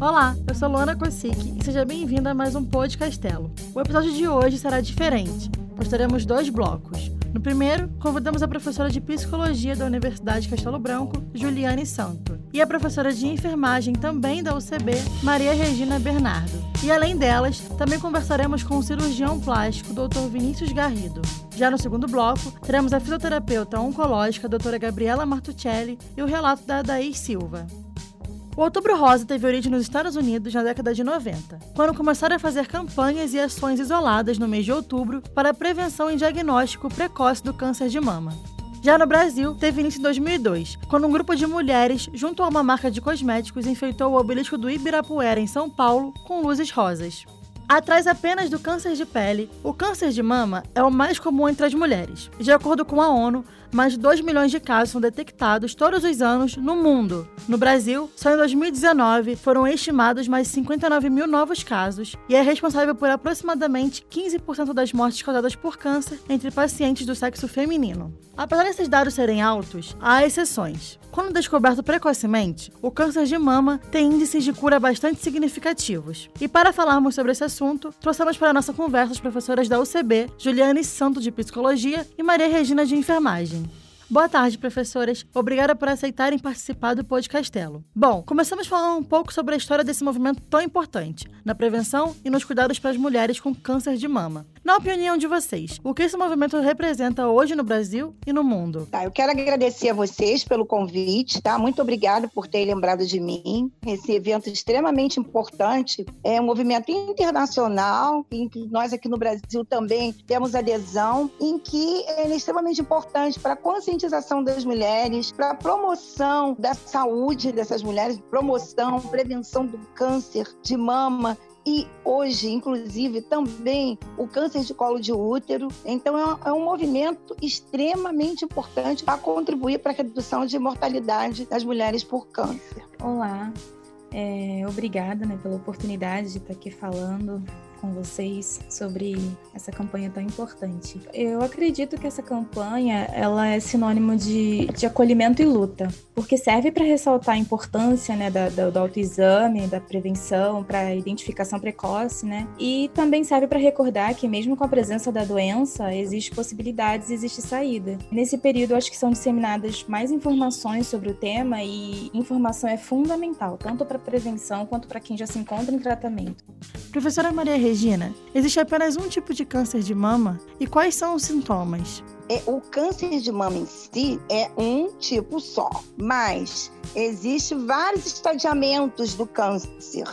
Olá, eu sou Luana Kosick e seja bem-vinda a mais um Pod Castelo. O episódio de hoje será diferente, pois teremos dois blocos. No primeiro, convidamos a professora de Psicologia da Universidade Castelo Branco, Juliane Santo, e a professora de Enfermagem também da UCB, Maria Regina Bernardo. E além delas, também conversaremos com o cirurgião plástico, Dr. Vinícius Garrido. Já no segundo bloco, teremos a fisioterapeuta oncológica, doutora Gabriela Martuccelli, e o relato da Adaís Silva. O Outubro Rosa teve origem nos Estados Unidos na década de 90, quando começaram a fazer campanhas e ações isoladas no mês de outubro para a prevenção e diagnóstico precoce do câncer de mama. Já no Brasil, teve início em 2002, quando um grupo de mulheres, junto a uma marca de cosméticos, enfeitou o obelisco do Ibirapuera, em São Paulo, com luzes rosas. Atrás apenas do câncer de pele, o câncer de mama é o mais comum entre as mulheres. De acordo com a ONU, mais de 2 milhões de casos são detectados todos os anos no mundo. No Brasil, só em 2019 foram estimados mais de 59 mil novos casos e é responsável por aproximadamente 15% das mortes causadas por câncer entre pacientes do sexo feminino. Apesar desses dados serem altos, há exceções. Quando descoberto precocemente, o câncer de mama tem índices de cura bastante significativos. E para falarmos sobre esse assunto, trouxemos para a nossa conversa as professoras da UCB, Juliane Santo de Psicologia e Maria Regina de Enfermagem. Boa tarde, professoras. Obrigada por aceitarem participar do Podcastelo. Bom, começamos falando um pouco sobre a história desse movimento tão importante, na prevenção e nos cuidados para as mulheres com câncer de mama. Na opinião de vocês, o que esse movimento representa hoje no Brasil e no mundo? Tá, eu quero agradecer a vocês pelo convite, tá? Muito obrigada por ter lembrado de mim. Esse evento extremamente importante é um movimento internacional em que nós aqui no Brasil também temos adesão, em que ele é extremamente importante para a conscientização das mulheres, para a promoção da saúde dessas mulheres, promoção, prevenção do câncer de mama, e hoje, inclusive, também o câncer de colo de útero. Então, é um é movimento extremamente importante para contribuir para a redução de mortalidade das mulheres por câncer. Olá, é, obrigada né, pela oportunidade de estar aqui falando com vocês sobre essa campanha tão importante. Eu acredito que essa campanha ela é sinônimo de, de acolhimento e luta, porque serve para ressaltar a importância né, da, da, do autoexame, da prevenção, para identificação precoce, né? E também serve para recordar que mesmo com a presença da doença, existe possibilidades, existe saída. Nesse período, acho que são disseminadas mais informações sobre o tema e informação é fundamental, tanto para prevenção quanto para quem já se encontra em tratamento. Professora Maria Regina, existe apenas um tipo de câncer de mama e quais são os sintomas? É, o câncer de mama em si é um tipo só, mas existem vários estadiamentos do câncer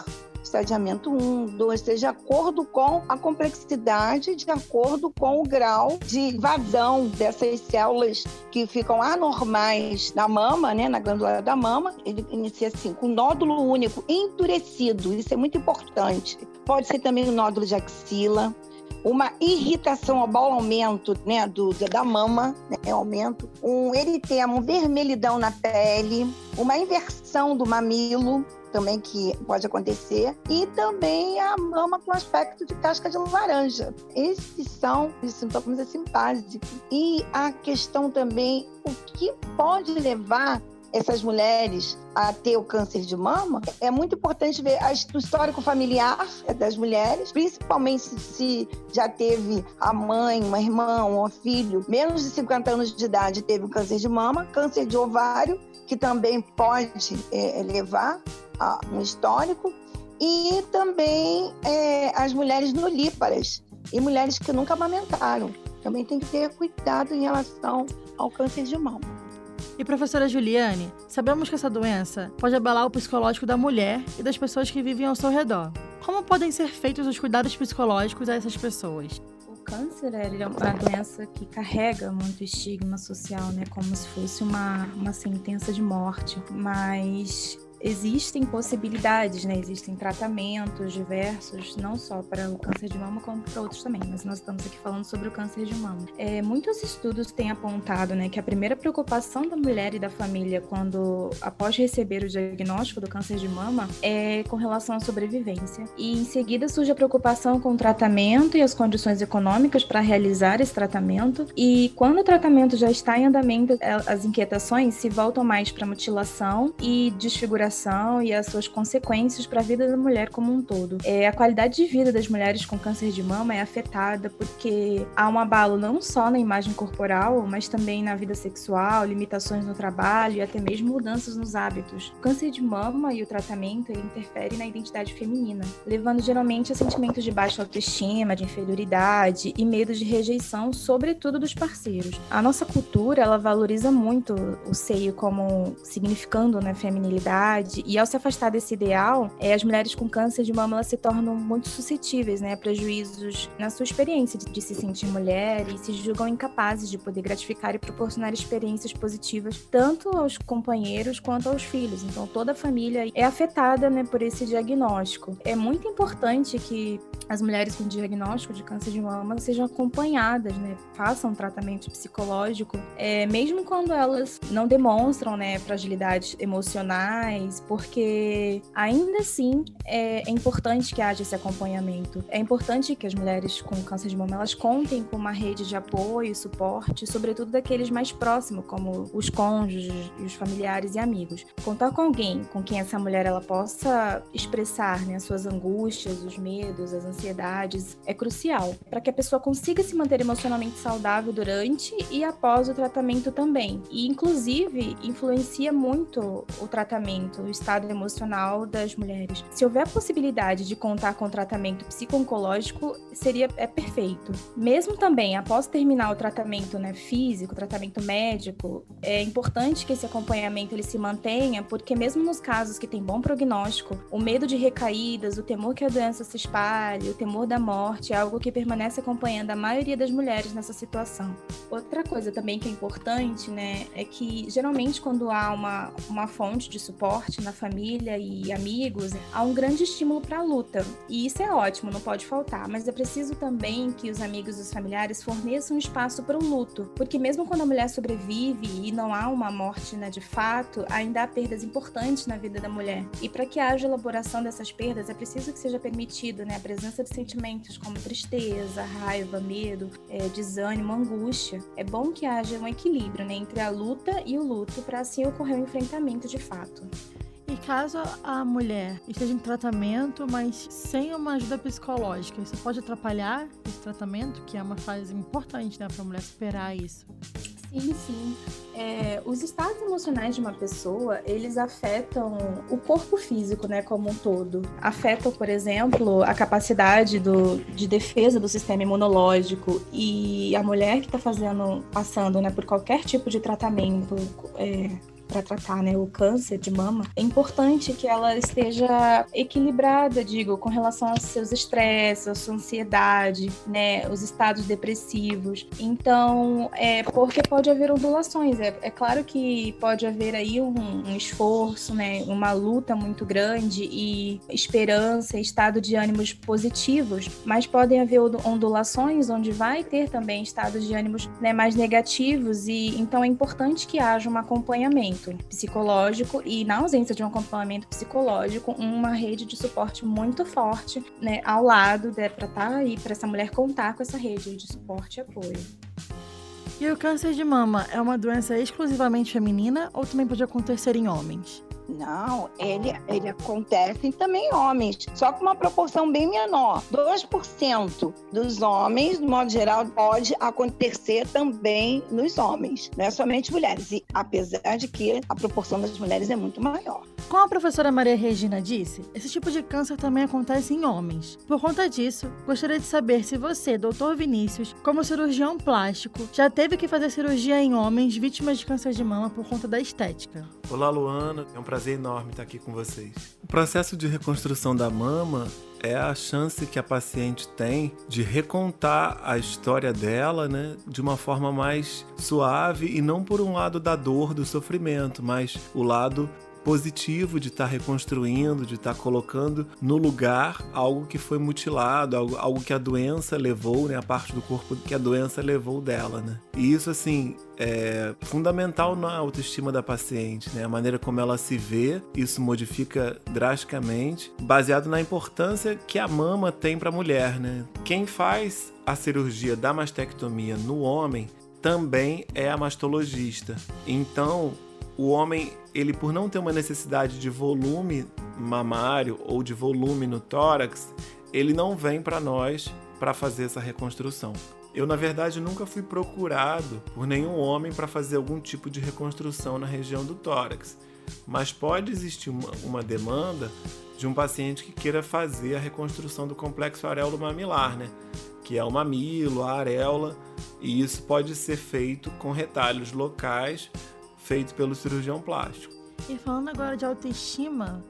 estadiamento 1, 2, 3, de acordo com a complexidade, de acordo com o grau de vazão dessas células que ficam anormais na mama, né, na glândula da mama. Ele inicia assim, com nódulo único endurecido, isso é muito importante. Pode ser também um nódulo de axila, uma irritação ao aumento né, do, da mama, né, aumento, um eritema, um vermelhidão na pele, uma inversão do mamilo, também que pode acontecer, e também a mama com aspecto de casca de laranja. Esses são os sintomas assim básicos. E a questão também, o que pode levar essas mulheres a ter o câncer de mama, é muito importante ver o histórico familiar das mulheres, principalmente se já teve a mãe, uma irmã, um filho, menos de 50 anos de idade teve o câncer de mama, câncer de ovário, que também pode é, levar a um histórico, e também é, as mulheres nulíparas e mulheres que nunca amamentaram. Também tem que ter cuidado em relação ao câncer de mama. E professora Juliane, sabemos que essa doença pode abalar o psicológico da mulher e das pessoas que vivem ao seu redor. Como podem ser feitos os cuidados psicológicos a essas pessoas? Câncer ele é uma doença que carrega muito estigma social, né? Como se fosse uma, uma sentença de morte. Mas existem possibilidades, né? Existem tratamentos diversos, não só para o câncer de mama, como para outros também. Mas nós estamos aqui falando sobre o câncer de mama. É, muitos estudos têm apontado, né, que a primeira preocupação da mulher e da família quando após receber o diagnóstico do câncer de mama é com relação à sobrevivência. E em seguida surge a preocupação com o tratamento e as condições econômicas para realizar esse tratamento. E quando o tratamento já está em andamento, as inquietações se voltam mais para mutilação e desfiguração e as suas consequências para a vida da mulher como um todo. É, a qualidade de vida das mulheres com câncer de mama é afetada porque há um abalo não só na imagem corporal, mas também na vida sexual, limitações no trabalho e até mesmo mudanças nos hábitos. O câncer de mama e o tratamento ele interfere na identidade feminina, levando geralmente a sentimentos de baixa autoestima, de inferioridade e medo de rejeição, sobretudo dos parceiros. A nossa cultura, ela valoriza muito o seio como significando né, feminilidade e ao se afastar desse ideal, é, as mulheres com câncer de mama se tornam muito suscetíveis né, a prejuízos na sua experiência de, de se sentir mulher e se julgam incapazes de poder gratificar e proporcionar experiências positivas tanto aos companheiros quanto aos filhos. Então toda a família é afetada né, por esse diagnóstico. É muito importante que as mulheres com diagnóstico de câncer de mama sejam acompanhadas, né, façam tratamento psicológico, é, mesmo quando elas não demonstram né, fragilidades emocionais, porque ainda assim é, é importante que haja esse acompanhamento. É importante que as mulheres com câncer de mama elas contem com uma rede de apoio, suporte, sobretudo daqueles mais próximos, como os cônjuges e os familiares e amigos. Contar com alguém com quem essa mulher ela possa expressar né, as suas angústias, os medos, as ansiedades, é crucial para que a pessoa consiga se manter emocionalmente saudável durante e após o tratamento também. E, inclusive, influencia muito o tratamento, o estado emocional das mulheres. Se houver a possibilidade de contar com tratamento psico-oncológico, seria é perfeito. Mesmo também após terminar o tratamento né, físico, tratamento médico, é importante que esse acompanhamento ele se mantenha, porque mesmo nos casos que tem bom prognóstico, o medo de recaídas, o temor que a doença se espalhe, o temor da morte é algo que permanece acompanhando a maioria das mulheres nessa situação. Outra coisa também que é importante, né, é que geralmente quando há uma, uma fonte de suporte na família e amigos, há um grande estímulo para a luta. E isso é ótimo, não pode faltar, mas é preciso também que os amigos e os familiares forneçam espaço para o luto, porque mesmo quando a mulher sobrevive e não há uma morte né, de fato, ainda há perdas importantes na vida da mulher. E para que haja elaboração dessas perdas, é preciso que seja permitido né, a presença de sentimentos como tristeza, raiva, medo, é, desânimo, angústia. É bom que haja um equilíbrio né, entre a luta e o luto para assim ocorrer o um enfrentamento de fato. E caso a mulher esteja em tratamento, mas sem uma ajuda psicológica, isso pode atrapalhar esse tratamento, que é uma fase importante né, para a mulher superar isso? Sim, sim. É, os estados emocionais de uma pessoa, eles afetam o corpo físico, né, como um todo. Afetam, por exemplo, a capacidade do, de defesa do sistema imunológico e a mulher que está fazendo, passando, né, por qualquer tipo de tratamento é, para tratar né, o câncer de mama, é importante que ela esteja equilibrada, digo, com relação aos seus estresses, a sua ansiedade, né, os estados depressivos. Então, é porque pode haver ondulações. É, é claro que pode haver aí um, um, esforço, né, uma luta muito grande e esperança, estado de ânimos positivos, mas podem haver ondulações onde vai ter também estados de ânimos né, mais negativos e então é importante que haja um acompanhamento acompanhamento psicológico e, na ausência de um acompanhamento psicológico, uma rede de suporte muito forte né, ao lado né, para estar tá aí, para essa mulher contar com essa rede de suporte e apoio. E o câncer de mama é uma doença exclusivamente feminina ou também pode acontecer em homens? Não, ele, ele acontece também em homens, só com uma proporção bem menor. 2% dos homens, de modo geral, pode acontecer também nos homens, não é somente mulheres. E apesar de que a proporção das mulheres é muito maior. Como a professora Maria Regina disse, esse tipo de câncer também acontece em homens. Por conta disso, gostaria de saber se você, doutor Vinícius, como cirurgião plástico, já teve que fazer cirurgia em homens vítimas de câncer de mama por conta da estética. Olá, Luana. É um prazer enorme estar aqui com vocês. O processo de reconstrução da mama é a chance que a paciente tem de recontar a história dela, né, de uma forma mais suave e não por um lado da dor, do sofrimento, mas o lado positivo de estar tá reconstruindo, de estar tá colocando no lugar algo que foi mutilado, algo, algo que a doença levou, né, a parte do corpo que a doença levou dela, né? E isso assim é fundamental na autoestima da paciente, né? A maneira como ela se vê, isso modifica drasticamente, baseado na importância que a mama tem para a mulher, né? Quem faz a cirurgia da mastectomia no homem também é a mastologista. Então, o homem, ele por não ter uma necessidade de volume mamário ou de volume no tórax, ele não vem para nós para fazer essa reconstrução. Eu, na verdade, nunca fui procurado por nenhum homem para fazer algum tipo de reconstrução na região do tórax, mas pode existir uma, uma demanda de um paciente que queira fazer a reconstrução do complexo areolo mamilar, né? Que é o mamilo, a areola, e isso pode ser feito com retalhos locais feitos pelo cirurgião plástico. E falando agora de autoestima,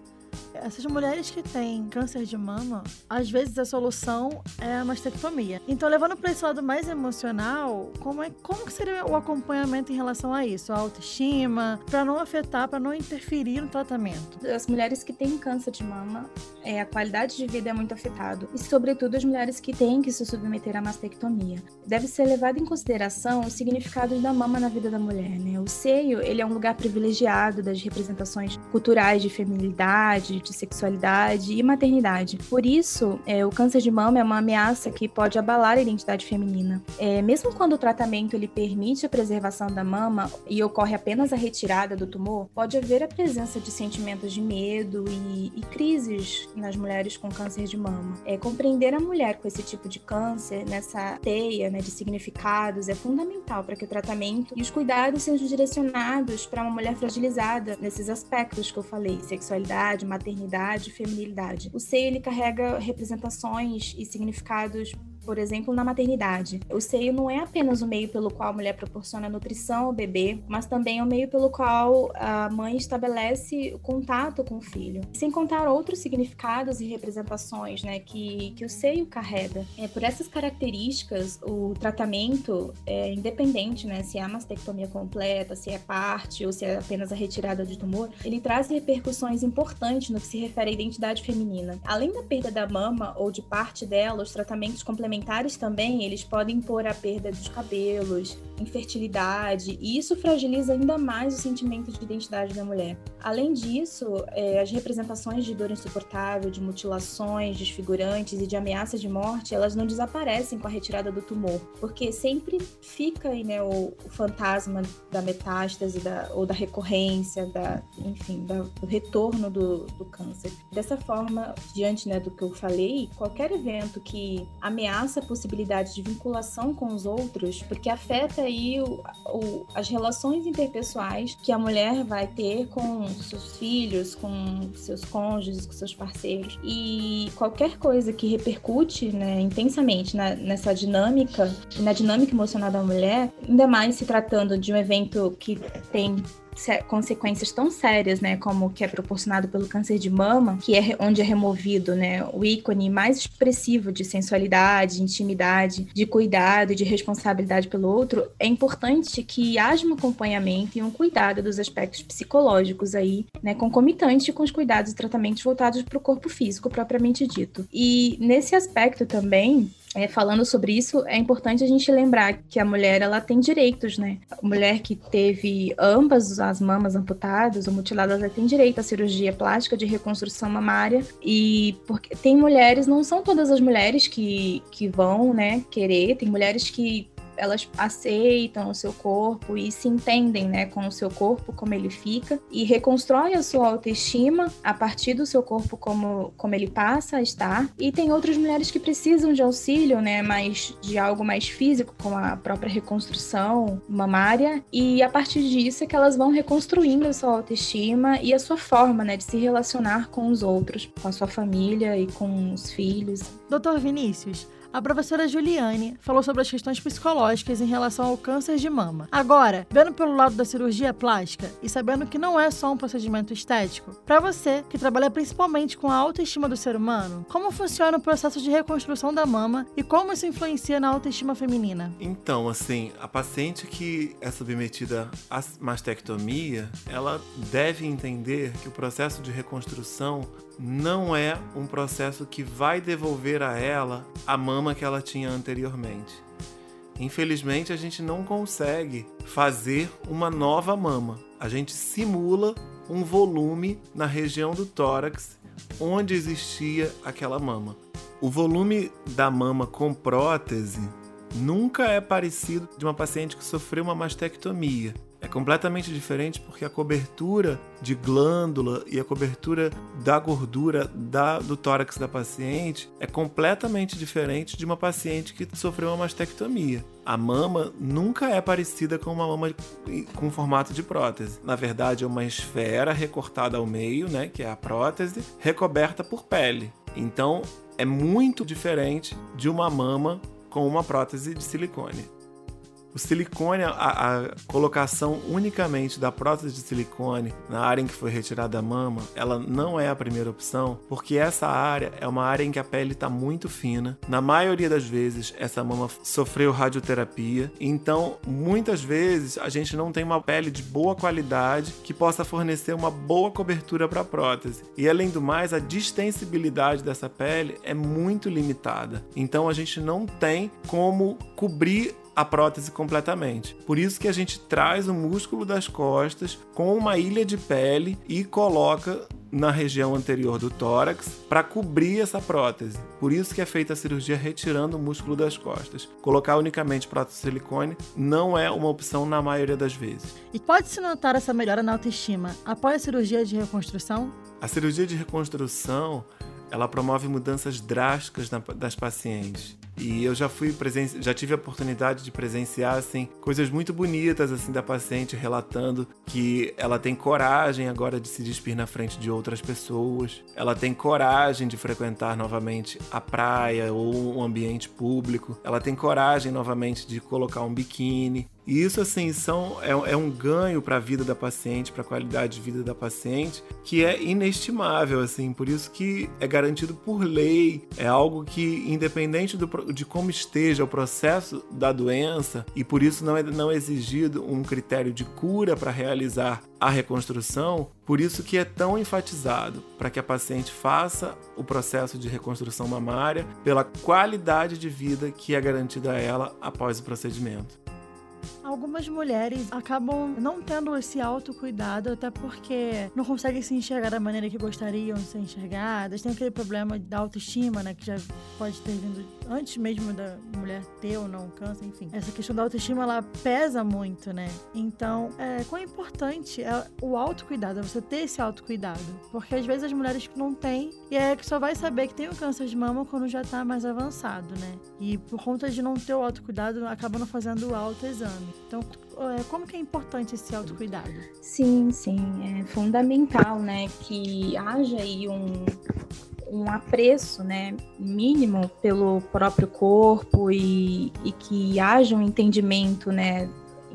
essas mulheres que têm câncer de mama, às vezes a solução é a mastectomia. Então, levando para esse lado mais emocional, como é como que seria o acompanhamento em relação a isso, a autoestima, para não afetar, para não interferir no tratamento? As mulheres que têm câncer de mama, é, a qualidade de vida é muito afetada e, sobretudo, as mulheres que têm que se submeter à mastectomia. Deve ser levado em consideração o significado da mama na vida da mulher. Né? O seio, ele é um lugar privilegiado das representações culturais de feminilidade, de sexualidade e maternidade. Por isso, é, o câncer de mama é uma ameaça que pode abalar a identidade feminina. É, mesmo quando o tratamento ele permite a preservação da mama e ocorre apenas a retirada do tumor, pode haver a presença de sentimentos de medo e, e crises nas mulheres com câncer de mama. É, compreender a mulher com esse tipo de câncer, nessa teia né, de significados, é fundamental para que o tratamento e os cuidados sejam direcionados para uma mulher fragilizada nesses aspectos que eu falei: sexualidade, maternidade maternidade e feminilidade. O seio ele carrega representações e significados por exemplo, na maternidade. O seio não é apenas o meio pelo qual a mulher proporciona nutrição ao bebê, mas também é o meio pelo qual a mãe estabelece o contato com o filho. Sem contar outros significados e representações né, que, que o seio carrega. É, por essas características, o tratamento é independente, né, se é a mastectomia completa, se é parte ou se é apenas a retirada de tumor, ele traz repercussões importantes no que se refere à identidade feminina. Além da perda da mama ou de parte dela, os tratamentos complementares também, eles podem pôr a perda dos cabelos, infertilidade, e isso fragiliza ainda mais o sentimento de identidade da mulher. Além disso, é, as representações de dor insuportável, de mutilações desfigurantes e de ameaça de morte, elas não desaparecem com a retirada do tumor, porque sempre fica aí, né, o, o fantasma da metástase da, ou da recorrência, da, enfim, da, do retorno do, do câncer. Dessa forma, diante né, do que eu falei, qualquer evento que ameaça essa possibilidade de vinculação com os outros, porque afeta aí o, o, as relações interpessoais que a mulher vai ter com seus filhos, com seus cônjuges, com seus parceiros. E qualquer coisa que repercute né, intensamente na, nessa dinâmica, na dinâmica emocional da mulher, ainda mais se tratando de um evento que tem consequências tão sérias, né, como que é proporcionado pelo câncer de mama, que é onde é removido, né, o ícone mais expressivo de sensualidade, de intimidade, de cuidado e de responsabilidade pelo outro, é importante que haja um acompanhamento e um cuidado dos aspectos psicológicos aí, né, concomitante com os cuidados e tratamentos voltados para o corpo físico propriamente dito. E nesse aspecto também, é, falando sobre isso, é importante a gente lembrar que a mulher ela tem direitos, né? A mulher que teve ambas as mamas amputadas ou mutiladas, ela tem direito à cirurgia plástica de reconstrução mamária e porque tem mulheres, não são todas as mulheres que, que vão, né, querer, tem mulheres que elas aceitam o seu corpo e se entendem, né, com o seu corpo como ele fica e reconstroem a sua autoestima a partir do seu corpo como como ele passa a estar. E tem outras mulheres que precisam de auxílio, né, mais de algo mais físico, como a própria reconstrução mamária, e a partir disso é que elas vão reconstruindo a sua autoestima e a sua forma, né, de se relacionar com os outros, com a sua família e com os filhos. Doutor Vinícius, a professora Juliane falou sobre as questões psicológicas em relação ao câncer de mama. Agora, vendo pelo lado da cirurgia plástica e sabendo que não é só um procedimento estético, para você que trabalha principalmente com a autoestima do ser humano, como funciona o processo de reconstrução da mama e como isso influencia na autoestima feminina? Então, assim, a paciente que é submetida à mastectomia, ela deve entender que o processo de reconstrução não é um processo que vai devolver a ela a mama que ela tinha anteriormente. Infelizmente, a gente não consegue fazer uma nova mama. A gente simula um volume na região do tórax onde existia aquela mama. O volume da mama com prótese nunca é parecido de uma paciente que sofreu uma mastectomia. É completamente diferente porque a cobertura de glândula e a cobertura da gordura da, do tórax da paciente é completamente diferente de uma paciente que sofreu uma mastectomia. A mama nunca é parecida com uma mama com formato de prótese. Na verdade, é uma esfera recortada ao meio, né, que é a prótese, recoberta por pele. Então, é muito diferente de uma mama com uma prótese de silicone. O silicone, a, a, colocação unicamente da prótese de silicone na área em que foi retirada a mama, ela não é a primeira opção, porque essa área é uma área em que a pele está muito fina. Na maioria das vezes, essa mama sofreu radioterapia, então muitas vezes a gente não tem uma pele de boa qualidade que possa fornecer uma boa cobertura para a prótese. E além do mais, a distensibilidade dessa pele é muito limitada. Então a gente não tem como cobrir a prótese completamente. Por isso que a gente traz o músculo das costas com uma ilha de pele e coloca na região anterior do tórax para cobrir essa prótese. Por isso que é feita a cirurgia retirando o músculo das costas. Colocar unicamente prótese de silicone não é uma opção na maioria das vezes. E pode-se notar essa melhora na autoestima após a cirurgia de reconstrução? A cirurgia de reconstrução ela promove mudanças drásticas das pacientes. E eu já fui já tive a oportunidade de presenciar assim coisas muito bonitas assim da paciente relatando que ela tem coragem agora de se despir na frente de outras pessoas. Ela tem coragem de frequentar novamente a praia ou um ambiente público. Ela tem coragem novamente de colocar um biquíni. E isso, assim, são, é, é um ganho para a vida da paciente, para a qualidade de vida da paciente, que é inestimável, assim. Por isso que é garantido por lei. É algo que, independente do, de como esteja o processo da doença, e por isso não é não é exigido um critério de cura para realizar a reconstrução, por isso que é tão enfatizado para que a paciente faça o processo de reconstrução mamária pela qualidade de vida que é garantida a ela após o procedimento. Algumas mulheres acabam não tendo esse autocuidado, até porque não conseguem se enxergar da maneira que gostariam de ser enxergadas. Tem aquele problema da autoestima, né? Que já pode ter vindo antes mesmo da mulher ter ou não câncer, enfim. Essa questão da autoestima, ela pesa muito, né? Então, é, quão importante é o autocuidado, é você ter esse autocuidado. Porque às vezes as mulheres não têm, e é que só vai saber que tem o câncer de mama quando já tá mais avançado, né? E por conta de não ter o autocuidado, acabam não fazendo o autoexame. Então, é, como que é importante esse autocuidado? Sim, sim, é fundamental, né, que haja aí um, um apreço, né, mínimo pelo próprio corpo e, e que haja um entendimento, né,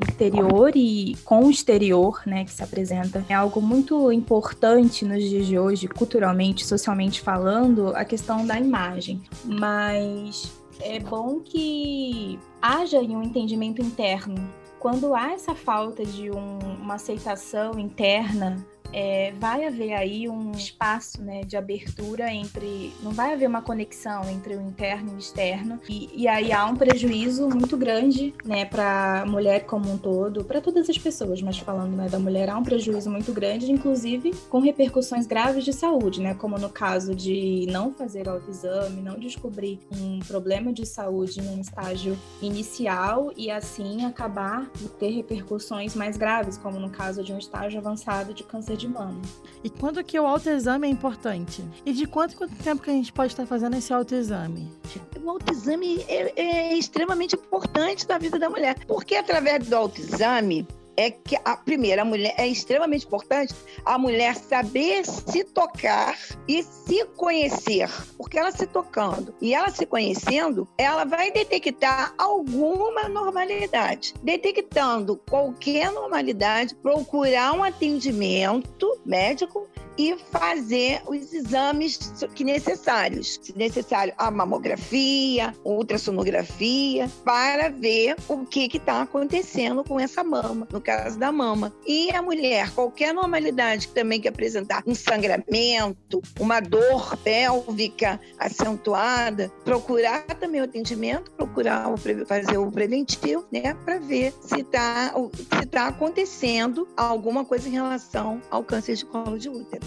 interior e com o exterior, né, que se apresenta. É algo muito importante nos dias de hoje, culturalmente, socialmente falando, a questão da imagem. Mas é bom que haja um entendimento interno quando há essa falta de um, uma aceitação interna é, vai haver aí um espaço né, de abertura entre. Não vai haver uma conexão entre o interno e o externo, e, e aí há um prejuízo muito grande né, para a mulher como um todo, para todas as pessoas, mas falando né, da mulher, há um prejuízo muito grande, inclusive com repercussões graves de saúde, né, como no caso de não fazer autoexame, não descobrir um problema de saúde num estágio inicial e assim acabar de ter repercussões mais graves, como no caso de um estágio avançado de câncer de mama. E quando que o autoexame é importante? E de quanto, quanto tempo que a gente pode estar fazendo esse autoexame? O autoexame é, é extremamente importante na vida da mulher, porque através do autoexame é que a primeira mulher é extremamente importante a mulher saber se tocar e se conhecer, porque ela se tocando e ela se conhecendo, ela vai detectar alguma normalidade. Detectando qualquer normalidade, procurar um atendimento médico e fazer os exames que necessários. Se necessário, a mamografia, ultrassonografia, para ver o que está acontecendo com essa mama, no caso da mama. E a mulher, qualquer normalidade também que apresentar um sangramento, uma dor pélvica acentuada, procurar também o atendimento, procurar o, fazer o preventivo, né, para ver se está se tá acontecendo alguma coisa em relação ao câncer de colo de útero.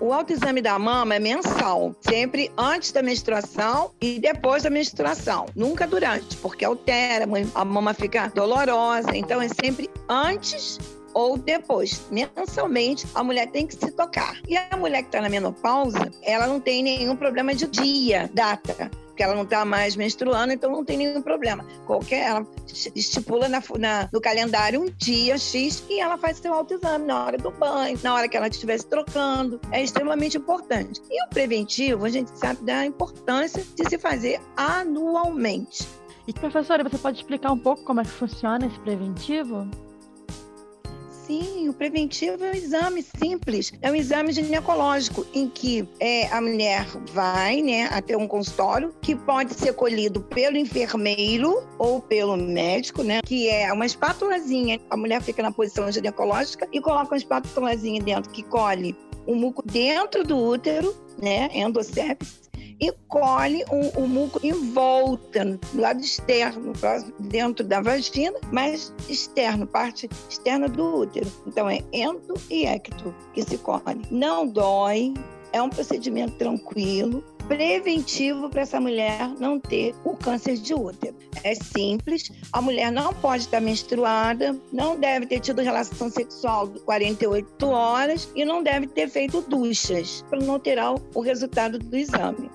O autoexame da mama é mensal, sempre antes da menstruação e depois da menstruação, nunca durante, porque altera, a mama fica dolorosa, então é sempre antes ou depois. Mensalmente, a mulher tem que se tocar. E a mulher que está na menopausa, ela não tem nenhum problema de dia, data porque ela não está mais menstruando, então não tem nenhum problema. Qualquer, ela estipula na, na, no calendário um dia X e ela faz seu autoexame na hora do banho, na hora que ela estivesse trocando. É extremamente importante. E o preventivo, a gente sabe da importância de se fazer anualmente. E professora, você pode explicar um pouco como é que funciona esse preventivo? Sim, o preventivo é um exame simples, é um exame ginecológico em que é, a mulher vai né, até um consultório que pode ser colhido pelo enfermeiro ou pelo médico, né? Que é uma espátulazinha. A mulher fica na posição ginecológica e coloca uma espátulazinha dentro que colhe o muco dentro do útero, né? Endocépse e colhe o, o muco em volta, no lado externo, dentro da vagina, mas externo, parte externa do útero. Então é endo e ecto que se colhe. Não dói, é um procedimento tranquilo, preventivo para essa mulher não ter o câncer de útero. É simples, a mulher não pode estar menstruada, não deve ter tido relação sexual 48 horas e não deve ter feito duchas para não ter o resultado do exame.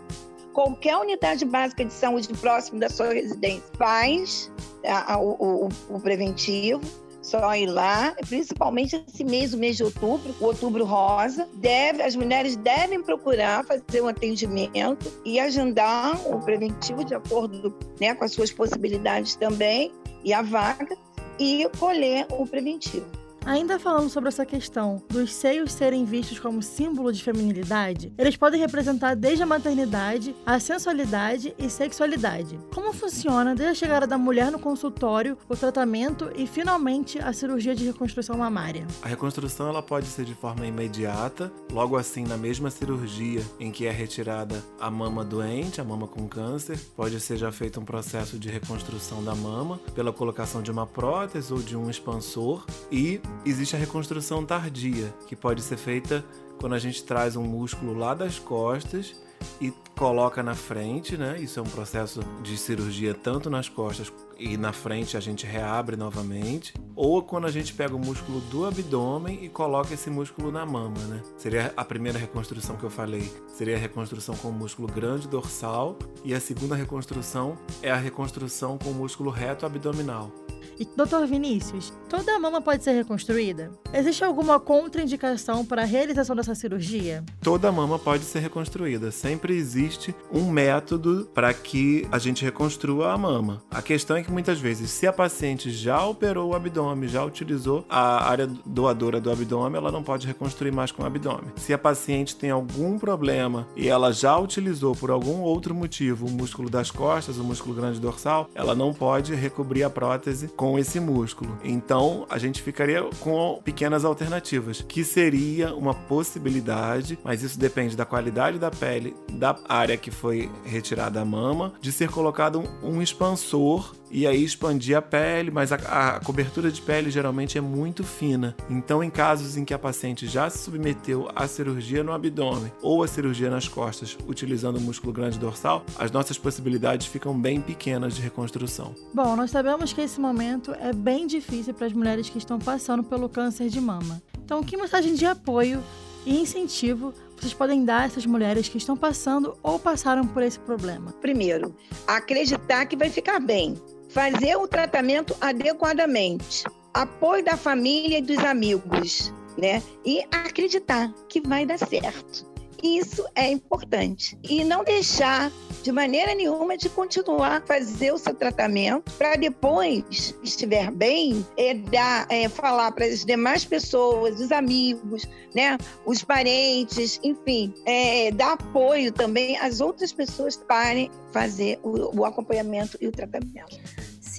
Qualquer unidade básica de saúde próximo da sua residência faz a, a, o, o, o preventivo só ir lá, principalmente esse mês, o mês de outubro, o outubro rosa, deve, as mulheres devem procurar fazer um atendimento e agendar o preventivo de acordo né, com as suas possibilidades também e a vaga e colher o preventivo. Ainda falando sobre essa questão dos seios serem vistos como símbolo de feminilidade, eles podem representar desde a maternidade, a sensualidade e sexualidade. Como funciona desde a chegada da mulher no consultório, o tratamento e finalmente a cirurgia de reconstrução mamária? A reconstrução ela pode ser de forma imediata, logo assim na mesma cirurgia em que é retirada a mama doente, a mama com câncer, pode ser já feito um processo de reconstrução da mama pela colocação de uma prótese ou de um expansor e existe a reconstrução tardia, que pode ser feita quando a gente traz um músculo lá das costas e coloca na frente, né? Isso é um processo de cirurgia tanto nas costas e na frente a gente reabre novamente, ou quando a gente pega o músculo do abdômen e coloca esse músculo na mama, né? Seria a primeira reconstrução que eu falei, seria a reconstrução com o músculo grande dorsal e a segunda reconstrução é a reconstrução com o músculo reto abdominal. E, doutor Vinícius, toda a mama pode ser reconstruída? Existe alguma contraindicação para a realização dessa cirurgia? Toda mama pode ser reconstruída. Sempre existe um método para que a gente reconstrua a mama. A questão é que muitas vezes, se a paciente já operou o abdômen, já utilizou a área doadora do abdômen, ela não pode reconstruir mais com o abdômen. Se a paciente tem algum problema e ela já utilizou por algum outro motivo o músculo das costas, o músculo grande dorsal, ela não pode recobrir a prótese com com esse músculo. Então a gente ficaria com pequenas alternativas, que seria uma possibilidade, mas isso depende da qualidade da pele, da área que foi retirada a mama, de ser colocado um, expansor e aí expandir a pele, mas a, a, cobertura de pele geralmente é muito fina. Então, em casos em que a paciente já se submeteu à cirurgia no abdômen ou à cirurgia nas costas, utilizando o músculo grande dorsal, as nossas possibilidades ficam bem pequenas de reconstrução. Bom, nós sabemos que esse momento é bem difícil para as mulheres que estão passando pelo câncer de mama. Então, que mensagem de apoio e incentivo vocês podem dar a essas mulheres que estão passando ou passaram por esse problema? Primeiro, acreditar que vai ficar bem fazer o tratamento adequadamente, apoio da família e dos amigos, né? E acreditar que vai dar certo. Isso é importante. E não deixar de maneira nenhuma de continuar a fazer o seu tratamento para depois, estiver bem, é, dar, é, falar para as demais pessoas, os amigos, né, os parentes, enfim, é, dar apoio também às outras pessoas para fazer o, o acompanhamento e o tratamento.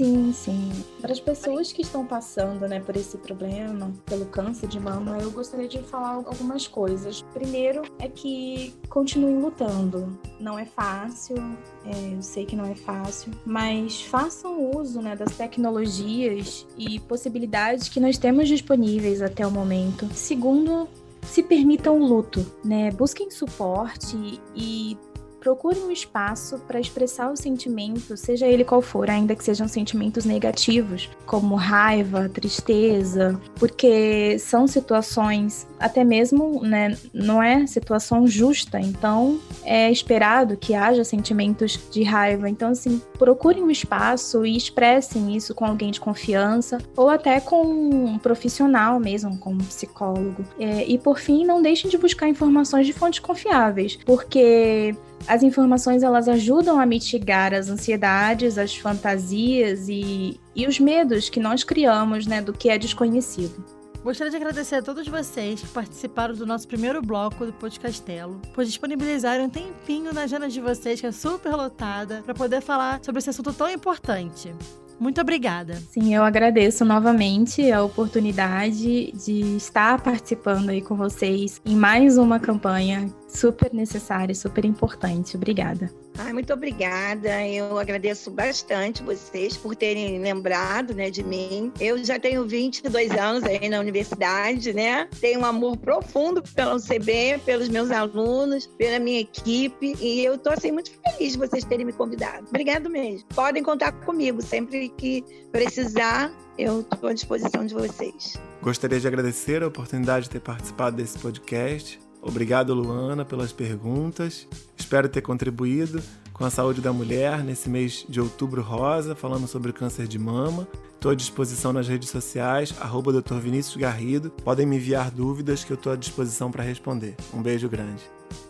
Sim, sim. Para as pessoas que estão passando né, por esse problema, pelo câncer de mama, eu gostaria de falar algumas coisas. Primeiro é que continuem lutando. Não é fácil, é, eu sei que não é fácil, mas façam uso né, das tecnologias e possibilidades que nós temos disponíveis até o momento. Segundo, se permitam o luto, né? Busquem suporte e procure um espaço para expressar o sentimento, seja ele qual for, ainda que sejam sentimentos negativos, como raiva, tristeza, porque são situações, até mesmo, né, não é situação justa, então é esperado que haja sentimentos de raiva. Então, assim, procurem um espaço e expressem isso com alguém de confiança ou até com um profissional mesmo, com um psicólogo. É, e por fim, não deixem de buscar informações de fontes confiáveis, porque as informações elas ajudam a mitigar as ansiedades, as fantasias e, e os medos que nós criamos né, do que é desconhecido. Gostaria de agradecer a todos vocês que participaram do nosso primeiro bloco do Podcastelo, por disponibilizarem um tempinho na agenda de vocês, que é super lotada, para poder falar sobre esse assunto tão importante. Muito obrigada. Sim, eu agradeço novamente a oportunidade de estar participando aí com vocês em mais uma campanha super necessária, super importante. Obrigada. Ai, muito obrigada. Eu agradeço bastante vocês por terem lembrado né, de mim. Eu já tenho 22 anos aí na universidade, né? Tenho um amor profundo pelo CB, pelos meus alunos, pela minha equipe. E eu estou assim, muito feliz de vocês terem me convidado. Obrigado mesmo. Podem contar comigo. Sempre que precisar, eu estou à disposição de vocês. Gostaria de agradecer a oportunidade de ter participado desse podcast Obrigado, Luana, pelas perguntas. Espero ter contribuído com a saúde da mulher nesse mês de outubro rosa, falando sobre câncer de mama. Estou à disposição nas redes sociais, arroba Dr. Vinícius Garrido. Podem me enviar dúvidas que eu estou à disposição para responder. Um beijo grande.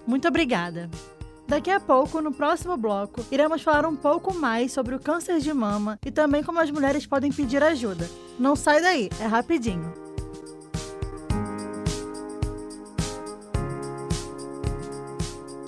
Muito obrigada. Daqui a pouco, no próximo bloco, iremos falar um pouco mais sobre o câncer de mama e também como as mulheres podem pedir ajuda. Não sai daí, é rapidinho.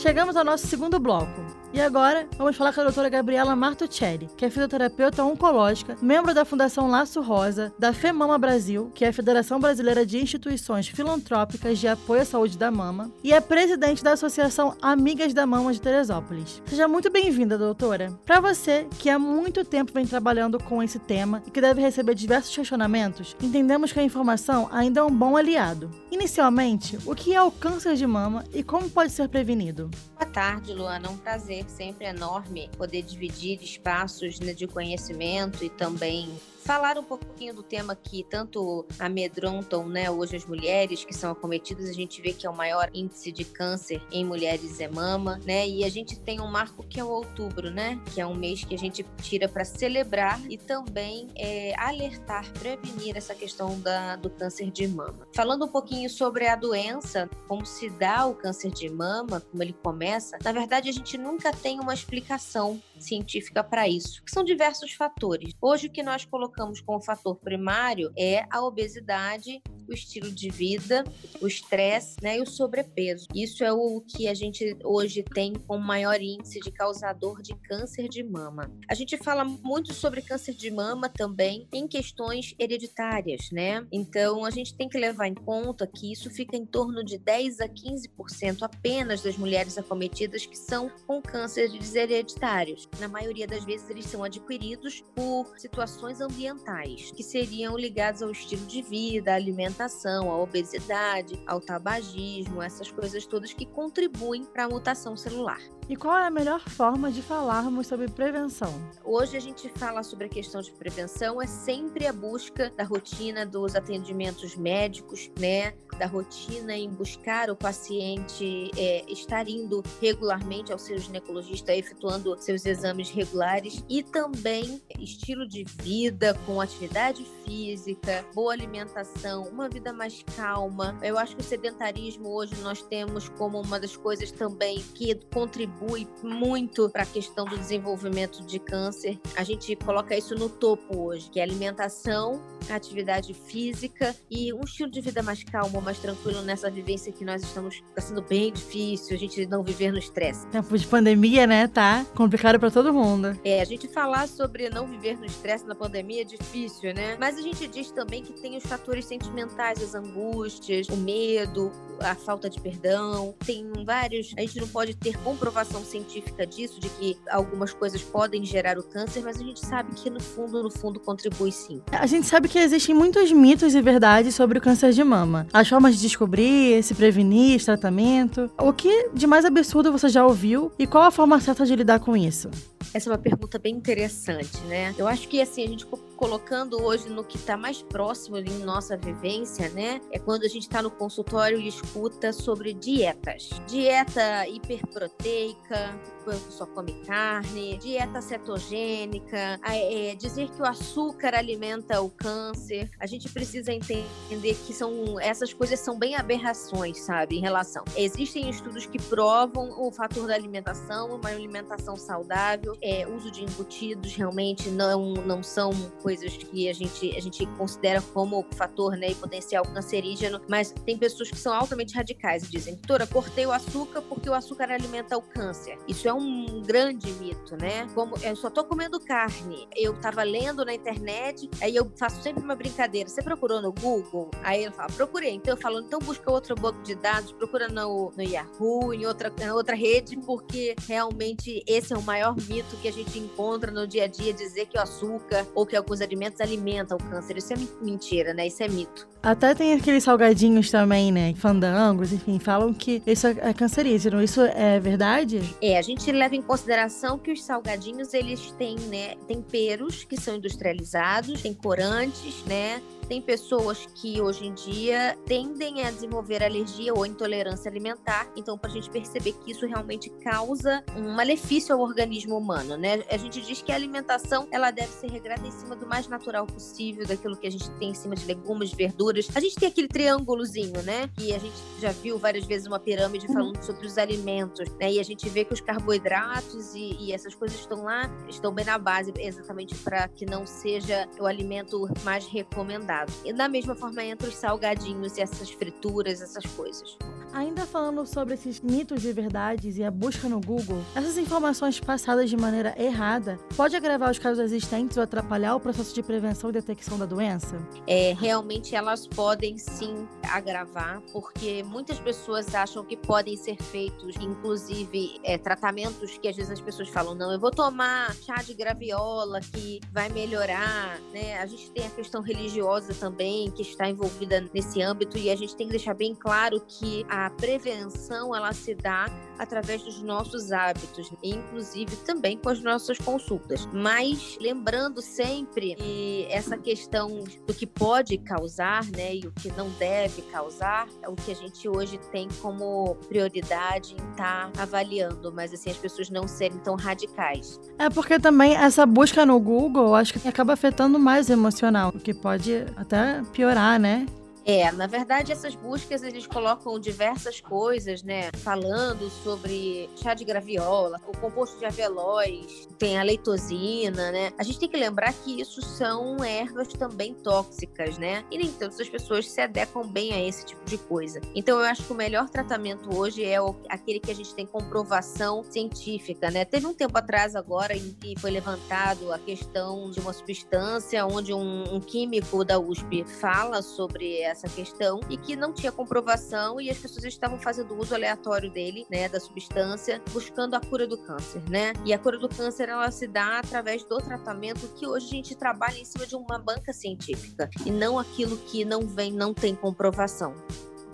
Chegamos ao nosso segundo bloco. E agora, vamos falar com a doutora Gabriela Martuccelli, que é fisioterapeuta oncológica, membro da Fundação Laço Rosa, da FEMAMA Brasil, que é a Federação Brasileira de Instituições Filantrópicas de Apoio à Saúde da Mama, e é presidente da Associação Amigas da Mama de Teresópolis. Seja muito bem-vinda, doutora. Para você que há muito tempo vem trabalhando com esse tema e que deve receber diversos questionamentos, entendemos que a informação ainda é um bom aliado. Inicialmente, o que é o câncer de mama e como pode ser prevenido? Boa tarde, Luana. É um prazer sempre enorme poder dividir espaços né, de conhecimento e também falar um pouquinho do tema que tanto amedrontam né, hoje as mulheres que são acometidas. A gente vê que é o maior índice de câncer em mulheres é mama, né? E a gente tem um marco que é o outubro, né? Que é um mês que a gente tira para celebrar e também é, alertar, prevenir essa questão da, do câncer de mama. Falando um pouquinho sobre a doença, como se dá o câncer de mama, como ele começa, na verdade a gente nunca tem uma explicação científica para isso. São diversos fatores. Hoje o que nós colocamos como fator primário é a obesidade, o estilo de vida, o estresse né, e o sobrepeso. Isso é o que a gente hoje tem com maior índice de causador de câncer de mama. A gente fala muito sobre câncer de mama também em questões hereditárias, né? Então a gente tem que levar em conta que isso fica em torno de 10 a 15% apenas das mulheres acometidas que são com cânceres hereditários. Na maioria das vezes eles são adquiridos por situações ambientais, que seriam ligadas ao estilo de vida, à alimentação, à obesidade, ao tabagismo, essas coisas todas que contribuem para a mutação celular. E qual é a melhor forma de falarmos sobre prevenção? Hoje a gente fala sobre a questão de prevenção é sempre a busca da rotina dos atendimentos médicos, né? Da rotina em buscar o paciente é, estar indo regularmente ao seu ginecologista, efetuando seus exames regulares e também estilo de vida com atividade física, boa alimentação, uma vida mais calma. Eu acho que o sedentarismo hoje nós temos como uma das coisas também que contribui muito para a questão do desenvolvimento de câncer. A gente coloca isso no topo hoje, que é alimentação, atividade física e um estilo de vida mais calmo, mais tranquilo nessa vivência que nós estamos está sendo bem difícil, a gente não viver no estresse. Tempo de pandemia, né? Tá complicado para todo mundo. É, a gente falar sobre não viver no estresse na pandemia é difícil, né? Mas a gente diz também que tem os fatores sentimentais mentais, as angústias, o medo, a falta de perdão. Tem vários. A gente não pode ter comprovação científica disso, de que algumas coisas podem gerar o câncer, mas a gente sabe que no fundo, no fundo, contribui sim. A gente sabe que existem muitos mitos e verdades sobre o câncer de mama. As formas de descobrir, se prevenir, tratamento. O que de mais absurdo você já ouviu e qual a forma certa de lidar com isso? Essa é uma pergunta bem interessante, né? Eu acho que assim, a gente colocando hoje no que está mais próximo em nossa vivência, né? É quando a gente está no consultório e escuta sobre dietas. Dieta hiperproteica, só come carne, dieta cetogênica, é, dizer que o açúcar alimenta o câncer. A gente precisa entender que são essas coisas são bem aberrações, sabe, em relação. Existem estudos que provam o fator da alimentação, uma alimentação saudável, é, uso de embutidos realmente não não são coisas que a gente a gente considera como fator, né, e potencial cancerígeno, mas tem pessoas que são altamente radicais e dizem, doutora, cortei o açúcar porque o açúcar alimenta o câncer. Isso é um grande mito, né? Como eu só tô comendo carne. Eu tava lendo na internet, aí eu faço sempre uma brincadeira. Você procurou no Google? Aí ele fala, procurei. Então eu falo, então busca outro banco de dados, procura no, no Yahoo, em outra, em outra rede, porque realmente esse é o maior mito que a gente encontra no dia a dia, dizer que o açúcar ou que alguns alimentos alimentam o câncer. Isso é mentira, né? Isso é mito. Até tem aqueles salgadinhos também, né? Fandangos, enfim, falam que isso é cancerígeno. Isso é verdade? É, a gente leva em consideração que os salgadinhos, eles têm, né, temperos que são industrializados, tem corantes, né? Tem pessoas que hoje em dia tendem a desenvolver alergia ou intolerância alimentar. Então, para a gente perceber que isso realmente causa um malefício ao organismo humano, né? A gente diz que a alimentação ela deve ser regrada em cima do mais natural possível, daquilo que a gente tem em cima de legumes, verduras. A gente tem aquele triângulozinho, né? Que a gente já viu várias vezes uma pirâmide uhum. falando sobre os alimentos, né? E a gente vê que os carboidratos e, e essas coisas estão lá, estão bem na base, exatamente para que não seja o alimento mais recomendado. E da mesma forma entre os salgadinhos e essas frituras, essas coisas. Ainda falando sobre esses mitos e verdades e a busca no Google, essas informações passadas de maneira errada pode agravar os casos existentes ou atrapalhar o processo de prevenção e detecção da doença? É, realmente elas podem sim agravar, porque muitas pessoas acham que podem ser feitos, inclusive é, tratamentos que às vezes as pessoas falam, não, eu vou tomar chá de graviola que vai melhorar, né? A gente tem a questão religiosa também que está envolvida nesse âmbito e a gente tem que deixar bem claro que a a prevenção ela se dá através dos nossos hábitos, inclusive também com as nossas consultas. Mas lembrando sempre que essa questão do que pode causar, né, e o que não deve causar, é o que a gente hoje tem como prioridade em estar tá avaliando, mas assim as pessoas não serem tão radicais. É porque também essa busca no Google, acho que acaba afetando mais o emocional, o que pode até piorar, né? É, na verdade, essas buscas eles colocam diversas coisas, né? Falando sobre chá de graviola, o composto de avelóis, tem a leitosina, né? A gente tem que lembrar que isso são ervas também tóxicas, né? E nem todas as pessoas se adequam bem a esse tipo de coisa. Então, eu acho que o melhor tratamento hoje é aquele que a gente tem comprovação científica, né? Teve um tempo atrás agora em que foi levantado a questão de uma substância onde um, um químico da USP fala sobre essa questão e que não tinha comprovação e as pessoas estavam fazendo uso aleatório dele, né, da substância, buscando a cura do câncer, né? E a cura do câncer ela se dá através do tratamento que hoje a gente trabalha em cima de uma banca científica e não aquilo que não vem, não tem comprovação.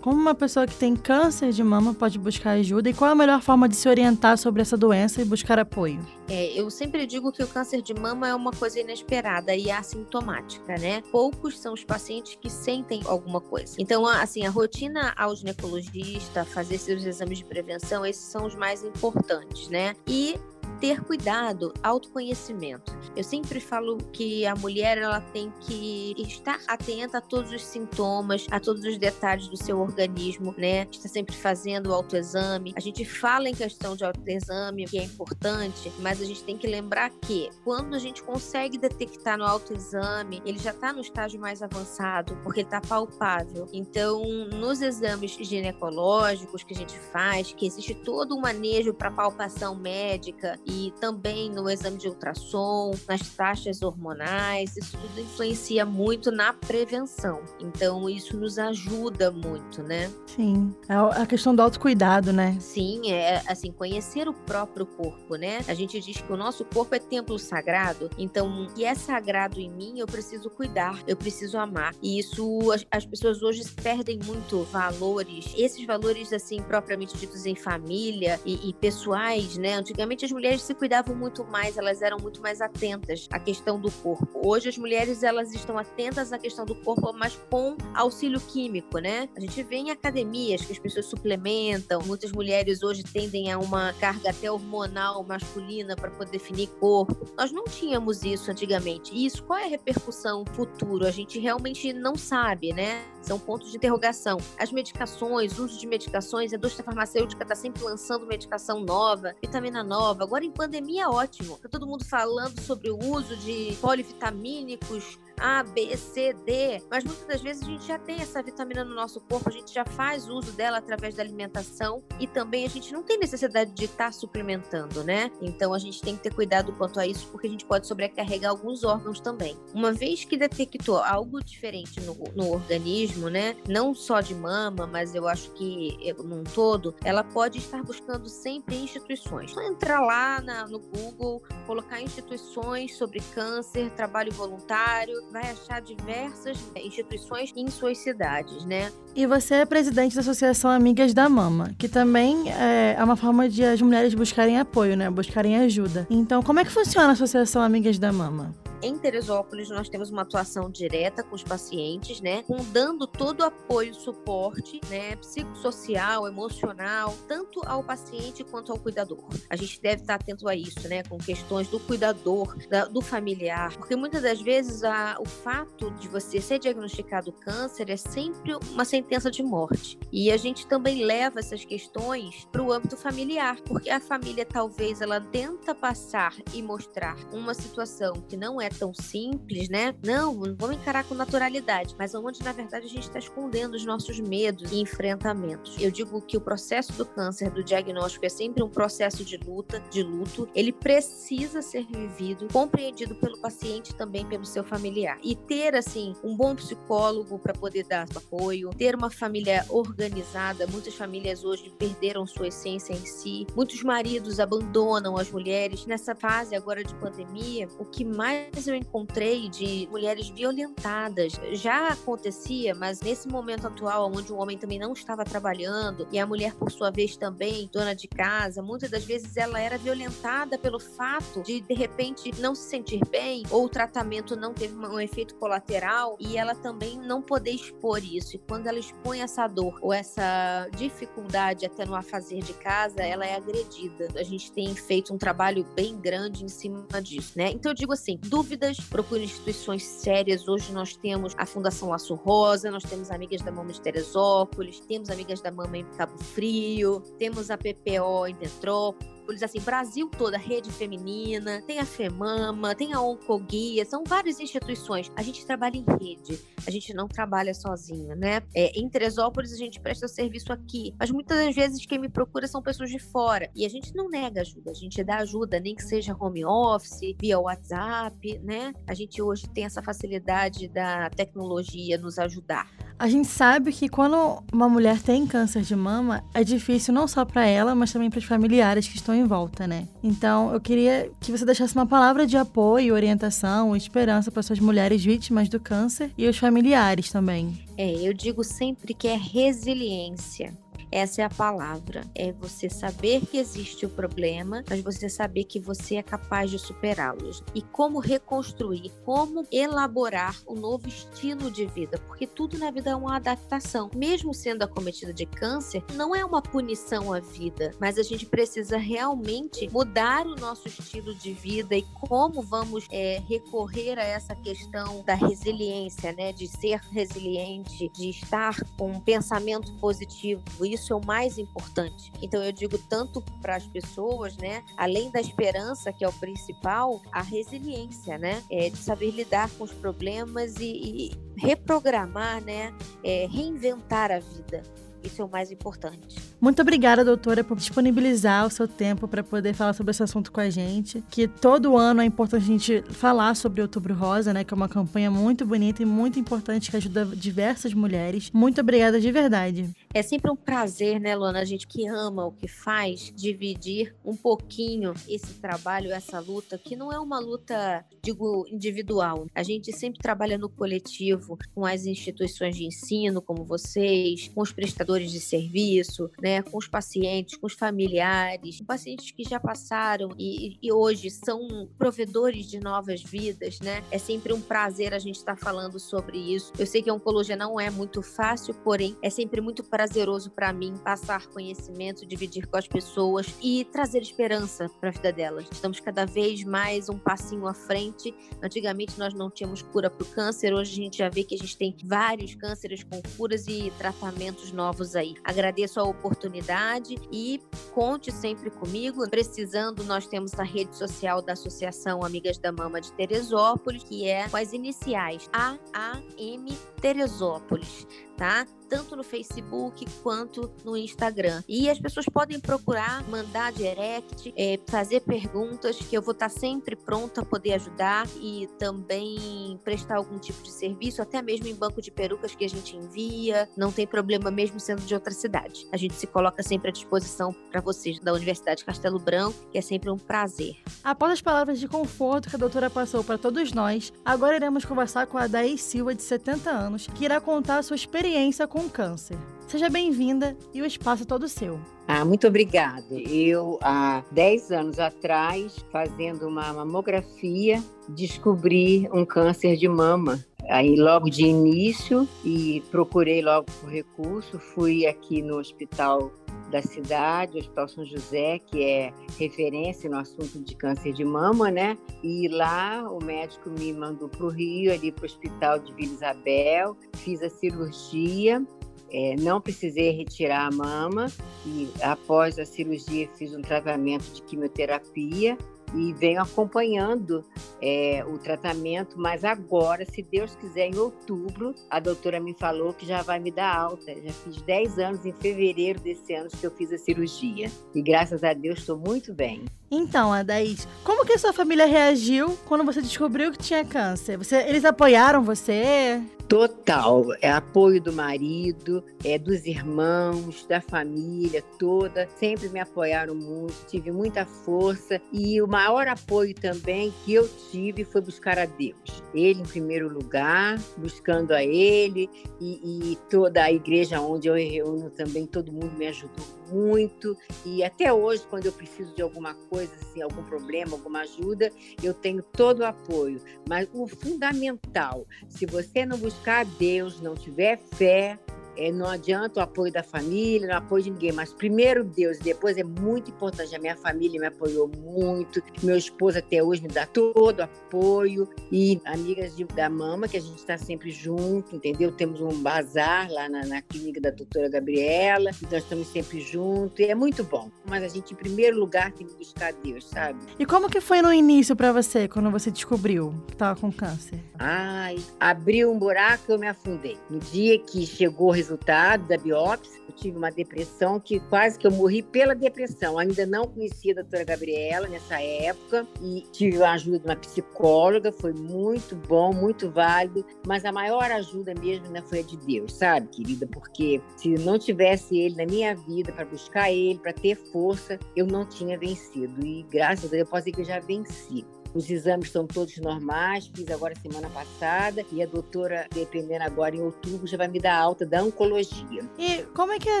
Como uma pessoa que tem câncer de mama pode buscar ajuda e qual é a melhor forma de se orientar sobre essa doença e buscar apoio? É, eu sempre digo que o câncer de mama é uma coisa inesperada e assintomática, né? Poucos são os pacientes que sentem alguma coisa. Então, assim, a rotina ao ginecologista, fazer seus exames de prevenção, esses são os mais importantes, né? E ter cuidado, autoconhecimento. Eu sempre falo que a mulher ela tem que estar atenta a todos os sintomas, a todos os detalhes do seu organismo, né? Está sempre fazendo o autoexame. A gente fala em questão de autoexame, que é importante, mas a gente tem que lembrar que quando a gente consegue detectar no autoexame, ele já está no estágio mais avançado, porque ele está palpável. Então, nos exames ginecológicos que a gente faz, que existe todo um manejo para palpação médica e também no exame de ultrassom, nas taxas hormonais, isso tudo influencia muito na prevenção. Então, isso nos ajuda muito, né? Sim. É a questão do autocuidado, né? Sim, é assim, conhecer o próprio corpo, né? A gente diz que o nosso corpo é templo sagrado, então, que é sagrado em mim, eu preciso cuidar, eu preciso amar. E isso, as, as pessoas hoje perdem muito valores, esses valores, assim, propriamente ditos em família e, e pessoais, né? Antigamente as mulheres se cuidavam muito mais, elas eram muito mais atentas à questão do corpo. Hoje as mulheres, elas estão atentas à questão do corpo, mas com auxílio químico, né? A gente vê em academias que as pessoas suplementam, muitas mulheres hoje tendem a uma carga até hormonal masculina para poder definir corpo. Nós não tínhamos isso antigamente. E isso, qual é a repercussão futuro? A gente realmente não sabe, né? São pontos de interrogação. As medicações, o uso de medicações, a indústria farmacêutica está sempre lançando medicação nova, vitamina nova. Agora em pandemia, ótimo. Tá todo mundo falando sobre o uso de polivitamínicos, a, B, C, D, mas muitas das vezes a gente já tem essa vitamina no nosso corpo, a gente já faz uso dela através da alimentação e também a gente não tem necessidade de estar tá suplementando, né? Então a gente tem que ter cuidado quanto a isso, porque a gente pode sobrecarregar alguns órgãos também. Uma vez que detectou algo diferente no, no organismo, né? Não só de mama, mas eu acho que num todo, ela pode estar buscando sempre instituições. Só entrar lá na, no Google, colocar instituições sobre câncer, trabalho voluntário, vai achar diversas instituições em suas cidades, né? E você é presidente da Associação Amigas da Mama, que também é, é uma forma de as mulheres buscarem apoio, né? Buscarem ajuda. Então, como é que funciona a Associação Amigas da Mama? Em Teresópolis, nós temos uma atuação direta com os pacientes, né? Dando todo o apoio, suporte, né? Psicossocial, emocional, tanto ao paciente quanto ao cuidador. A gente deve estar atento a isso, né? Com questões do cuidador, da, do familiar. Porque muitas das vezes a, o fato de você ser diagnosticado câncer é sempre uma sentença de morte. E a gente também leva essas questões para o âmbito familiar, porque a família talvez ela tenta passar e mostrar uma situação que não é é tão simples, né? Não, vamos encarar com naturalidade, mas onde na verdade a gente está escondendo os nossos medos e enfrentamentos. Eu digo que o processo do câncer, do diagnóstico, é sempre um processo de luta, de luto. Ele precisa ser vivido, compreendido pelo paciente também pelo seu familiar. E ter, assim, um bom psicólogo para poder dar apoio, ter uma família organizada. Muitas famílias hoje perderam sua essência em si. Muitos maridos abandonam as mulheres. Nessa fase agora de pandemia, o que mais eu encontrei de mulheres violentadas. Já acontecia, mas nesse momento atual, onde o homem também não estava trabalhando e a mulher, por sua vez, também dona de casa, muitas das vezes ela era violentada pelo fato de, de repente, não se sentir bem ou o tratamento não teve um efeito colateral e ela também não poder expor isso. E quando ela expõe essa dor ou essa dificuldade até no afazer de casa, ela é agredida. A gente tem feito um trabalho bem grande em cima disso, né? Então eu digo assim, do dúvidas, procure instituições sérias. Hoje nós temos a Fundação Laço Rosa, nós temos Amigas da Mama de Teresópolis, temos Amigas da Mama em Cabo Frio, temos a PPO em Petrópolis assim, Brasil toda, rede feminina, tem a FEMAMA, tem a Oncoguia, são várias instituições. A gente trabalha em rede, a gente não trabalha sozinha, né? É, em Teresópolis a gente presta serviço aqui, mas muitas das vezes quem me procura são pessoas de fora e a gente não nega ajuda, a gente dá ajuda, nem que seja home office, via WhatsApp, né? A gente hoje tem essa facilidade da tecnologia nos ajudar. A gente sabe que quando uma mulher tem câncer de mama, é difícil não só para ela, mas também para os familiares que estão em volta, né? Então, eu queria que você deixasse uma palavra de apoio, orientação, esperança para essas mulheres vítimas do câncer e os familiares também. É, eu digo sempre que é resiliência. Essa é a palavra. É você saber que existe o problema, mas você saber que você é capaz de superá-los. E como reconstruir, como elaborar um novo estilo de vida, porque tudo na vida é uma adaptação. Mesmo sendo acometida de câncer, não é uma punição à vida, mas a gente precisa realmente mudar o nosso estilo de vida e como vamos é, recorrer a essa questão da resiliência, né? De ser resiliente, de estar com um pensamento positivo. Isso é o mais importante. Então eu digo tanto para as pessoas, né, além da esperança que é o principal, a resiliência, né, é de saber lidar com os problemas e, e reprogramar, né, é, reinventar a vida Isso é o mais importante. Muito obrigada, doutora, por disponibilizar o seu tempo para poder falar sobre esse assunto com a gente. Que todo ano é importante a gente falar sobre Outubro Rosa, né? Que é uma campanha muito bonita e muito importante que ajuda diversas mulheres. Muito obrigada de verdade. É sempre um prazer, né, Luana, a gente que ama o que faz, dividir um pouquinho esse trabalho, essa luta, que não é uma luta, digo, individual. A gente sempre trabalha no coletivo, com as instituições de ensino, como vocês, com os prestadores de serviço, né, com os pacientes, com os familiares, pacientes que já passaram e, e hoje são provedores de novas vidas, né? É sempre um prazer a gente estar tá falando sobre isso. Eu sei que a oncologia não é muito fácil, porém é sempre muito prazeroso para mim passar conhecimento, dividir com as pessoas e trazer esperança para a vida delas. Estamos cada vez mais um passinho à frente. Antigamente nós não tínhamos cura para o câncer, hoje a gente já vê que a gente tem vários cânceres com curas e tratamentos novos aí. Agradeço a oportunidade e conte sempre comigo. Precisando, nós temos a rede social da Associação Amigas da Mama de Teresópolis, que é com as iniciais AAM Teresópolis tá? Tanto no Facebook quanto no Instagram. E as pessoas podem procurar, mandar direct, é, fazer perguntas, que eu vou estar sempre pronta a poder ajudar e também prestar algum tipo de serviço, até mesmo em banco de perucas que a gente envia. Não tem problema mesmo sendo de outra cidade. A gente se coloca sempre à disposição para vocês da Universidade Castelo Branco, que é sempre um prazer. Após as palavras de conforto que a doutora passou para todos nós, agora iremos conversar com a Daí Silva, de 70 anos, que irá contar a sua experiência experiência com câncer. Seja bem-vinda e o espaço é todo seu. Ah, muito obrigada. Eu, há 10 anos atrás, fazendo uma mamografia, descobri um câncer de mama. Aí, logo de início, e procurei logo por recurso, fui aqui no hospital da cidade, o Hospital São José, que é referência no assunto de câncer de mama, né? E lá o médico me mandou para o Rio, ali para o Hospital de Vila Isabel, fiz a cirurgia, é, não precisei retirar a mama e após a cirurgia fiz um tratamento de quimioterapia e venho acompanhando é, o tratamento, mas agora, se Deus quiser, em outubro, a doutora me falou que já vai me dar alta. Já fiz 10 anos em fevereiro desse ano que eu fiz a cirurgia. E graças a Deus estou muito bem. Então, Adaís, como que a sua família reagiu quando você descobriu que tinha câncer? Você, eles apoiaram você? Total, é apoio do marido, é dos irmãos, da família toda, sempre me apoiaram muito, tive muita força e o maior apoio também que eu tive foi buscar a Deus. Ele em primeiro lugar, buscando a Ele e, e toda a igreja onde eu reúno também, todo mundo me ajudou muito e até hoje quando eu preciso de alguma coisa assim, algum problema, alguma ajuda, eu tenho todo o apoio. Mas o fundamental, se você não buscar a Deus, não tiver fé, é, não adianta o apoio da família, não apoio de ninguém, mas primeiro Deus, depois é muito importante. A minha família me apoiou muito, meu esposo até hoje me dá todo o apoio, e amigas de, da mama, que a gente está sempre junto, entendeu? Temos um bazar lá na, na clínica da doutora Gabriela, nós estamos sempre juntos, e é muito bom. Mas a gente, em primeiro lugar, tem que buscar Deus, sabe? E como que foi no início para você, quando você descobriu que estava com câncer? Ai, abriu um buraco e eu me afundei. No dia que chegou o resultado, da biópsia, eu tive uma depressão que quase que eu morri pela depressão. Ainda não conhecia a doutora Gabriela nessa época e tive a ajuda de uma psicóloga, foi muito bom, muito válido, mas a maior ajuda mesmo né, foi a de Deus, sabe, querida? Porque se não tivesse ele na minha vida para buscar ele, para ter força, eu não tinha vencido. E graças a Deus eu posso dizer que eu já venci. Os exames são todos normais, fiz agora semana passada e a doutora, dependendo agora em outubro, já vai me dar alta da oncologia. E como é que é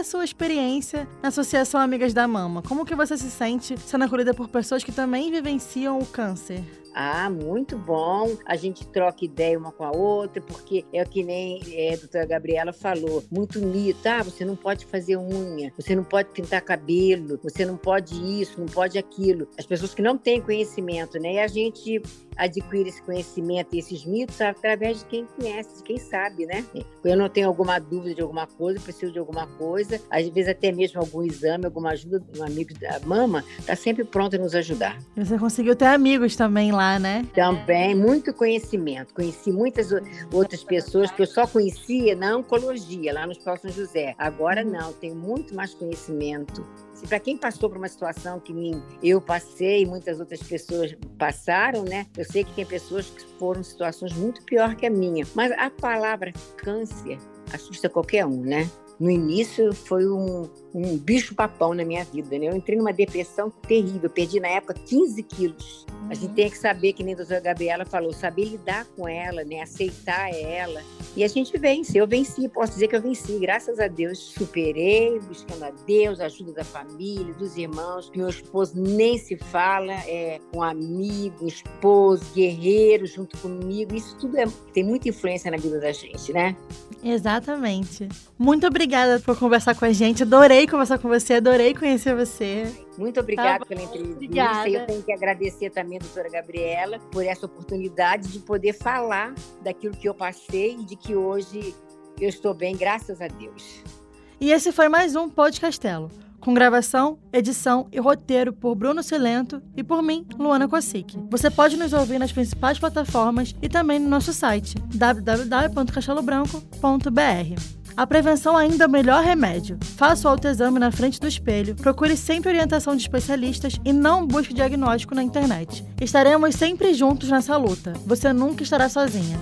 a sua experiência na Associação Amigas da Mama? Como que você se sente sendo acolhida por pessoas que também vivenciam o câncer? Ah, muito bom. A gente troca ideia uma com a outra, porque é que nem é, a doutora Gabriela falou, muito mito. Ah, você não pode fazer unha, você não pode pintar cabelo, você não pode isso, não pode aquilo. As pessoas que não têm conhecimento, né? E a gente adquire esse conhecimento e esses mitos através de quem conhece, de quem sabe, né? Eu não tenho alguma dúvida de alguma coisa, preciso de alguma coisa, às vezes até mesmo algum exame, alguma ajuda de um amigo da mama, está sempre pronto a nos ajudar. Você conseguiu ter amigos também lá, né? Também, muito conhecimento. Conheci muitas outras pessoas que eu só conhecia na oncologia, lá no Hospital São José. Agora não, tenho muito mais conhecimento para quem passou por uma situação que nem eu passei muitas outras pessoas passaram, né? Eu sei que tem pessoas que foram situações muito pior que a minha. Mas a palavra câncer assusta qualquer um, né? No início foi um, um bicho-papão na minha vida, né? Eu entrei numa depressão terrível, perdi na época 15 quilos. A gente tem que saber, que nem a doutora Gabriela falou, saber lidar com ela, né? Aceitar ela. E a gente vence. Eu venci, posso dizer que eu venci. Graças a Deus, superei, buscando a Deus, a ajuda da família, dos irmãos. Meu esposo nem se fala, é um amigo, um esposo, guerreiro junto comigo. Isso tudo é, tem muita influência na vida da gente, né? Exatamente. Muito obrigada por conversar com a gente. Adorei conversar com você, adorei conhecer você. Muito obrigada tá pela entrevista. Obrigada. Eu tenho que agradecer também doutora Gabriela por essa oportunidade de poder falar daquilo que eu passei e de que hoje eu estou bem, graças a Deus. E esse foi mais um Podcastelo, com gravação, edição e roteiro por Bruno Silento e por mim, Luana Kosick. Você pode nos ouvir nas principais plataformas e também no nosso site www.castelobranco.br. A prevenção ainda é o melhor remédio. Faça o autoexame na frente do espelho, procure sempre orientação de especialistas e não busque diagnóstico na internet. Estaremos sempre juntos nessa luta. Você nunca estará sozinha.